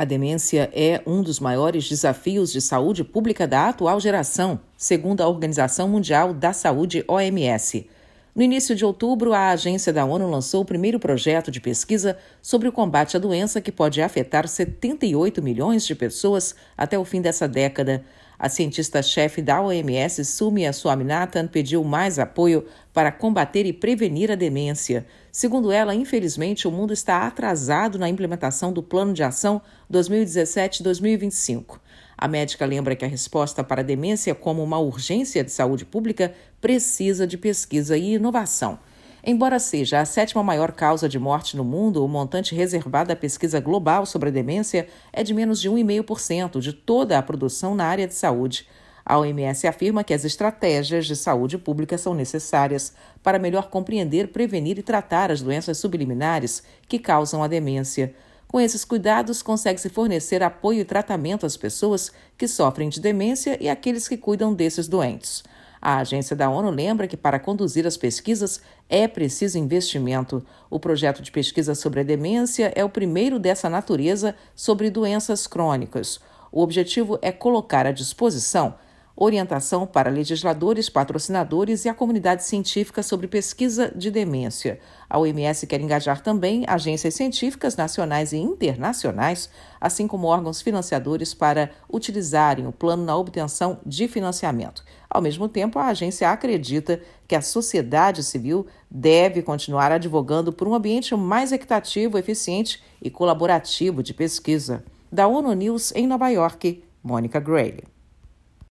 A demência é um dos maiores desafios de saúde pública da atual geração, segundo a Organização Mundial da Saúde, OMS. No início de outubro, a agência da ONU lançou o primeiro projeto de pesquisa sobre o combate à doença que pode afetar 78 milhões de pessoas até o fim dessa década. A cientista-chefe da OMS, Sumia Swaminathan, pediu mais apoio para combater e prevenir a demência. Segundo ela, infelizmente, o mundo está atrasado na implementação do Plano de Ação 2017-2025. A médica lembra que a resposta para a demência como uma urgência de saúde pública precisa de pesquisa e inovação. Embora seja a sétima maior causa de morte no mundo, o montante reservado à pesquisa global sobre a demência é de menos de 1,5% de toda a produção na área de saúde. A OMS afirma que as estratégias de saúde pública são necessárias para melhor compreender, prevenir e tratar as doenças subliminares que causam a demência. Com esses cuidados, consegue-se fornecer apoio e tratamento às pessoas que sofrem de demência e àqueles que cuidam desses doentes. A agência da ONU lembra que para conduzir as pesquisas é preciso investimento. O projeto de pesquisa sobre a demência é o primeiro dessa natureza sobre doenças crônicas. O objetivo é colocar à disposição orientação para legisladores, patrocinadores e a comunidade científica sobre pesquisa de demência. A OMS quer engajar também agências científicas nacionais e internacionais, assim como órgãos financiadores para utilizarem o plano na obtenção de financiamento. Ao mesmo tempo, a agência acredita que a sociedade civil deve continuar advogando por um ambiente mais equitativo, eficiente e colaborativo de pesquisa. Da ONU News em Nova York, Mônica Gray.